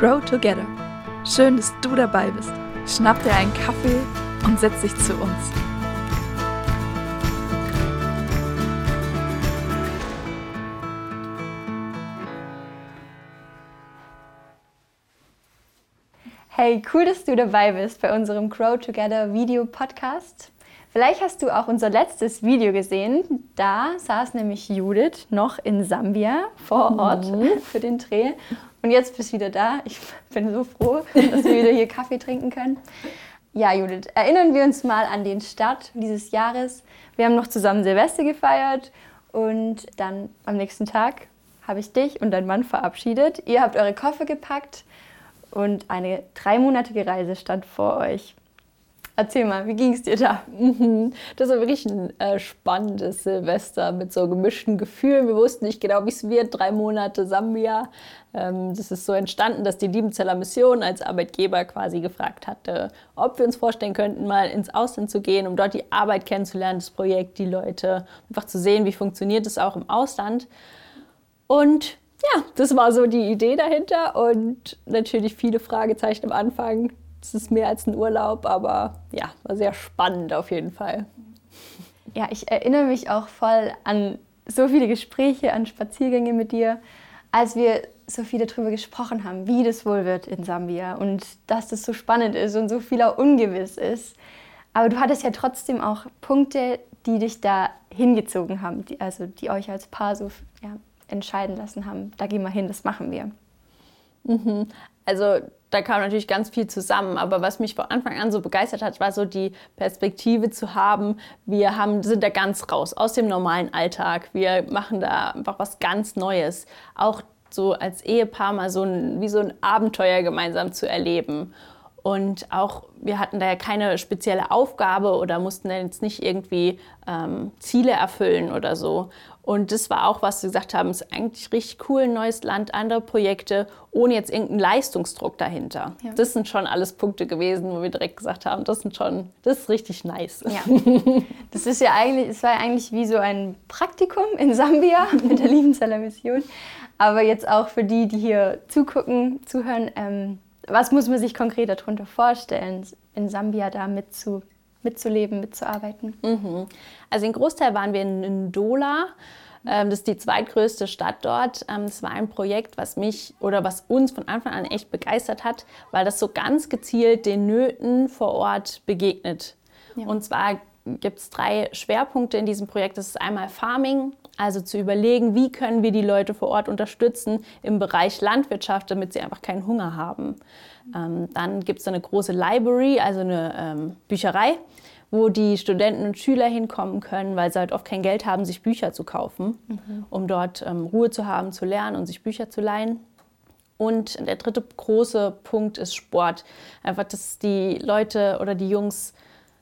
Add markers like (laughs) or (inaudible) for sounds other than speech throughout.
Grow Together. Schön, dass du dabei bist. Schnapp dir einen Kaffee und setz dich zu uns. Hey, cool, dass du dabei bist bei unserem Grow Together Video Podcast. Vielleicht hast du auch unser letztes Video gesehen. Da saß nämlich Judith noch in Sambia vor Ort mhm. für den Dreh. Und jetzt bist du wieder da. Ich bin so froh, dass wir wieder hier (laughs) Kaffee trinken können. Ja, Judith, erinnern wir uns mal an den Start dieses Jahres. Wir haben noch zusammen Silvester gefeiert und dann am nächsten Tag habe ich dich und dein Mann verabschiedet. Ihr habt eure Koffer gepackt und eine dreimonatige Reise stand vor euch. Erzähl mal, wie ging es dir da? Mhm. Das war wirklich ein äh, spannendes Silvester mit so gemischten Gefühlen. Wir wussten nicht genau, wie es wird. Drei Monate Sambia. Ähm, das ist so entstanden, dass die Liebenzeller Mission als Arbeitgeber quasi gefragt hatte, ob wir uns vorstellen könnten, mal ins Ausland zu gehen, um dort die Arbeit kennenzulernen, das Projekt, die Leute, einfach zu sehen, wie funktioniert es auch im Ausland. Und ja, das war so die Idee dahinter und natürlich viele Fragezeichen am Anfang es ist mehr als ein Urlaub, aber ja, war sehr spannend auf jeden Fall. Ja, ich erinnere mich auch voll an so viele Gespräche, an Spaziergänge mit dir, als wir so viel darüber gesprochen haben, wie das wohl wird in Sambia und dass das so spannend ist und so viel auch ungewiss ist. Aber du hattest ja trotzdem auch Punkte, die dich da hingezogen haben, die, also die euch als Paar so ja, entscheiden lassen haben, da gehen wir hin, das machen wir. Mhm. Also da kam natürlich ganz viel zusammen. Aber was mich von Anfang an so begeistert hat, war so die Perspektive zu haben, wir haben, sind da ganz raus aus dem normalen Alltag. Wir machen da einfach was ganz Neues. Auch so als Ehepaar mal so ein, wie so ein Abenteuer gemeinsam zu erleben. Und auch, wir hatten da ja keine spezielle Aufgabe oder mussten dann jetzt nicht irgendwie ähm, Ziele erfüllen oder so. Und das war auch, was sie gesagt haben, ist eigentlich richtig cool, ein neues Land, andere Projekte, ohne jetzt irgendeinen Leistungsdruck dahinter. Ja. Das sind schon alles Punkte gewesen, wo wir direkt gesagt haben, das sind schon, das ist richtig nice. Ja. (laughs) Das ist ja eigentlich, es war ja eigentlich wie so ein Praktikum in Sambia (laughs) mit der Liebenzeller Mission. Aber jetzt auch für die, die hier zugucken, zuhören, ähm, was muss man sich konkret darunter vorstellen, in Sambia da mitzu, mitzuleben, mitzuarbeiten? Mhm. Also in Großteil waren wir in Ndola. Ähm, das ist die zweitgrößte Stadt dort. Ähm, es war ein Projekt, was mich oder was uns von Anfang an echt begeistert hat, weil das so ganz gezielt den Nöten vor Ort begegnet. Ja. Und zwar gibt es drei Schwerpunkte in diesem Projekt. Das ist einmal Farming, also zu überlegen, wie können wir die Leute vor Ort unterstützen im Bereich Landwirtschaft, damit sie einfach keinen Hunger haben. Ähm, dann gibt es eine große Library, also eine ähm, Bücherei, wo die Studenten und Schüler hinkommen können, weil sie halt oft kein Geld haben, sich Bücher zu kaufen, mhm. um dort ähm, Ruhe zu haben, zu lernen und sich Bücher zu leihen. Und der dritte große Punkt ist Sport. Einfach, dass die Leute oder die Jungs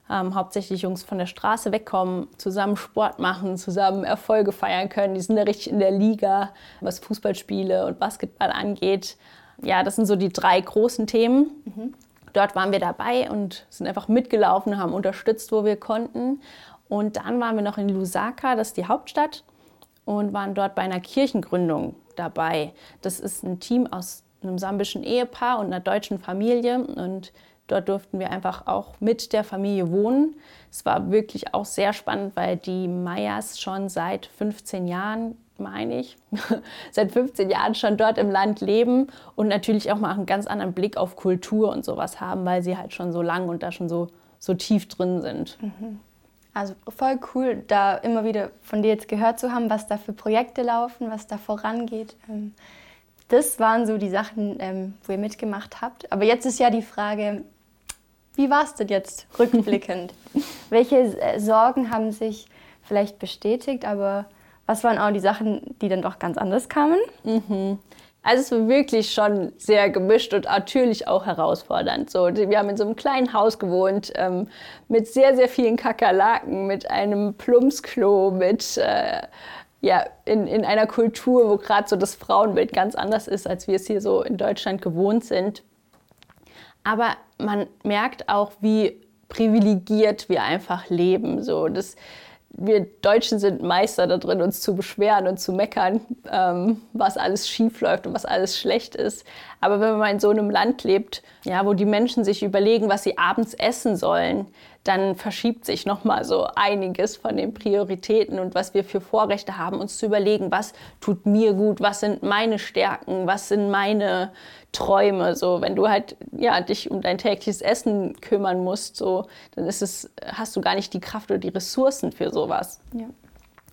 ähm, hauptsächlich Jungs von der Straße wegkommen, zusammen Sport machen, zusammen Erfolge feiern können. Die sind ja richtig in der Liga, was Fußballspiele und Basketball angeht. Ja, das sind so die drei großen Themen. Mhm. Dort waren wir dabei und sind einfach mitgelaufen, haben unterstützt, wo wir konnten. Und dann waren wir noch in Lusaka, das ist die Hauptstadt, und waren dort bei einer Kirchengründung dabei. Das ist ein Team aus einem sambischen Ehepaar und einer deutschen Familie. Und Dort durften wir einfach auch mit der Familie wohnen. Es war wirklich auch sehr spannend, weil die Mayas schon seit 15 Jahren, meine ich, (laughs) seit 15 Jahren schon dort im Land leben und natürlich auch mal einen ganz anderen Blick auf Kultur und sowas haben, weil sie halt schon so lang und da schon so, so tief drin sind. Mhm. Also voll cool, da immer wieder von dir jetzt gehört zu haben, was da für Projekte laufen, was da vorangeht. Ähm, das waren so die Sachen, ähm, wo ihr mitgemacht habt. Aber jetzt ist ja die Frage, wie war es denn jetzt rückblickend? (laughs) Welche äh, Sorgen haben sich vielleicht bestätigt, aber was waren auch die Sachen, die dann doch ganz anders kamen? Mhm. Also es war wirklich schon sehr gemischt und natürlich auch herausfordernd. So, wir haben in so einem kleinen Haus gewohnt ähm, mit sehr, sehr vielen Kakerlaken, mit einem Plumpsklo, mit äh, ja, in, in einer Kultur, wo gerade so das Frauenbild ganz anders ist, als wir es hier so in Deutschland gewohnt sind. Aber man merkt auch, wie privilegiert wir einfach leben. So, das, wir Deutschen sind Meister da drin, uns zu beschweren und zu meckern, ähm, was alles schief läuft und was alles schlecht ist. Aber wenn man in so einem Land lebt, ja, wo die Menschen sich überlegen, was sie abends essen sollen, dann verschiebt sich noch mal so einiges von den Prioritäten und was wir für Vorrechte haben, uns zu überlegen, was tut mir gut, was sind meine Stärken, was sind meine Träume. So, wenn du halt ja dich um dein tägliches Essen kümmern musst, so, dann ist es, hast du gar nicht die Kraft oder die Ressourcen für sowas. Ja.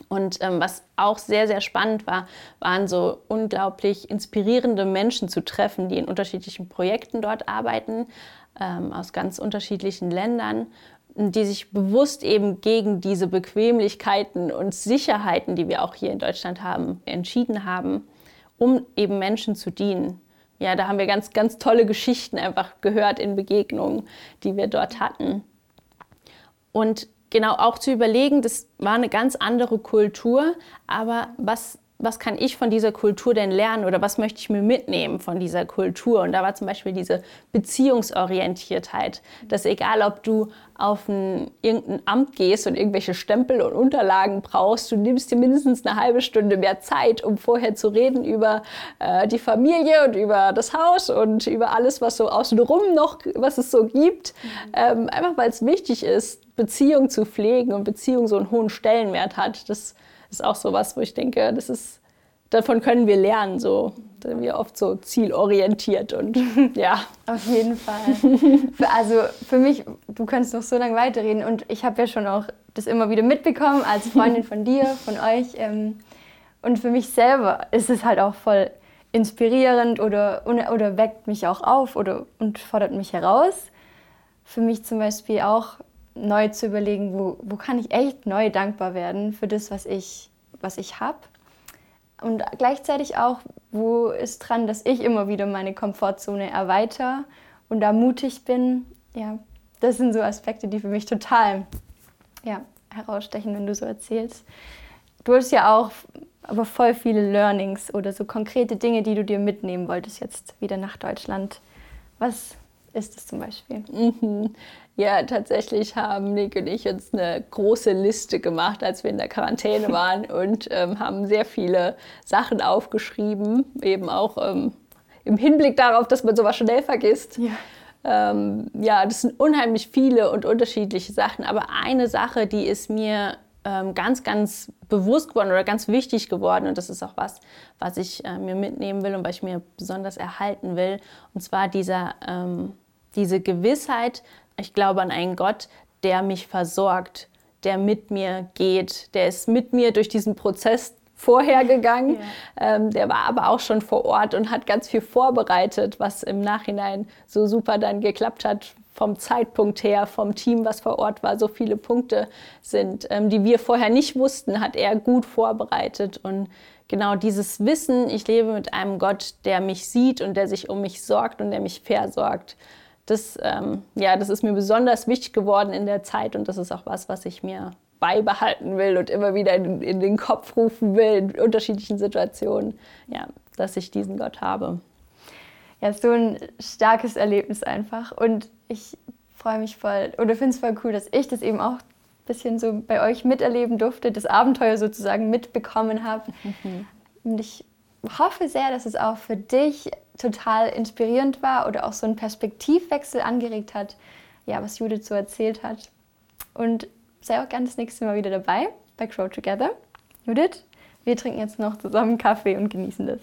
Und ähm, was auch sehr, sehr spannend war, waren so unglaublich inspirierende Menschen zu treffen, die in unterschiedlichen Projekten dort arbeiten, ähm, aus ganz unterschiedlichen Ländern die sich bewusst eben gegen diese Bequemlichkeiten und Sicherheiten, die wir auch hier in Deutschland haben, entschieden haben, um eben Menschen zu dienen. Ja, da haben wir ganz, ganz tolle Geschichten einfach gehört in Begegnungen, die wir dort hatten. Und genau auch zu überlegen, das war eine ganz andere Kultur, aber was was kann ich von dieser Kultur denn lernen oder was möchte ich mir mitnehmen von dieser Kultur? Und da war zum Beispiel diese Beziehungsorientiertheit, dass egal, ob du auf ein, irgendein Amt gehst und irgendwelche Stempel und Unterlagen brauchst, du nimmst dir mindestens eine halbe Stunde mehr Zeit, um vorher zu reden über äh, die Familie und über das Haus und über alles, was so außenrum noch, was es so gibt. Mhm. Ähm, einfach weil es wichtig ist, Beziehung zu pflegen und Beziehung so einen hohen Stellenwert hat. Das ist auch so was, wo ich denke, das ist, davon können wir lernen, so. Da sind wir oft so zielorientiert und (laughs) ja. Auf jeden Fall. (laughs) also für mich, du kannst noch so lange weiterreden und ich habe ja schon auch das immer wieder mitbekommen als Freundin von dir, von euch. Ähm, und für mich selber ist es halt auch voll inspirierend oder, oder weckt mich auch auf oder, und fordert mich heraus. Für mich zum Beispiel auch neu zu überlegen, wo, wo kann ich echt neu dankbar werden für das, was ich, was ich habe. Und gleichzeitig auch, wo ist dran, dass ich immer wieder meine Komfortzone erweitere und da mutig bin. Ja, das sind so Aspekte, die für mich total ja, herausstechen, wenn du so erzählst. Du hast ja auch aber voll viele Learnings oder so konkrete Dinge, die du dir mitnehmen wolltest jetzt wieder nach Deutschland. Was ist es zum Beispiel? Mhm. Ja, tatsächlich haben Nick und ich uns eine große Liste gemacht, als wir in der Quarantäne (laughs) waren und ähm, haben sehr viele Sachen aufgeschrieben, eben auch ähm, im Hinblick darauf, dass man sowas schnell vergisst. Ja. Ähm, ja, das sind unheimlich viele und unterschiedliche Sachen, aber eine Sache, die ist mir ähm, ganz, ganz bewusst geworden oder ganz wichtig geworden und das ist auch was, was ich äh, mir mitnehmen will und was ich mir besonders erhalten will, und zwar dieser ähm, diese Gewissheit, ich glaube an einen Gott, der mich versorgt, der mit mir geht, der ist mit mir durch diesen Prozess vorhergegangen. Ja. Ähm, der war aber auch schon vor Ort und hat ganz viel vorbereitet, was im Nachhinein so super dann geklappt hat. Vom Zeitpunkt her, vom Team, was vor Ort war, so viele Punkte sind, ähm, die wir vorher nicht wussten, hat er gut vorbereitet. Und genau dieses Wissen, ich lebe mit einem Gott, der mich sieht und der sich um mich sorgt und der mich versorgt das, ähm, ja, das ist mir besonders wichtig geworden in der Zeit und das ist auch was, was ich mir beibehalten will und immer wieder in, in den Kopf rufen will in unterschiedlichen Situationen, ja, dass ich diesen Gott habe. Ja, so ein starkes Erlebnis einfach und ich freue mich voll oder finde es voll cool, dass ich das eben auch ein bisschen so bei euch miterleben durfte, das Abenteuer sozusagen mitbekommen habe. Mhm. Und ich hoffe sehr, dass es auch für dich total inspirierend war oder auch so einen Perspektivwechsel angeregt hat, ja, was Judith so erzählt hat. Und sei auch gerne das nächste Mal wieder dabei bei Grow Together. Judith, wir trinken jetzt noch zusammen Kaffee und genießen das.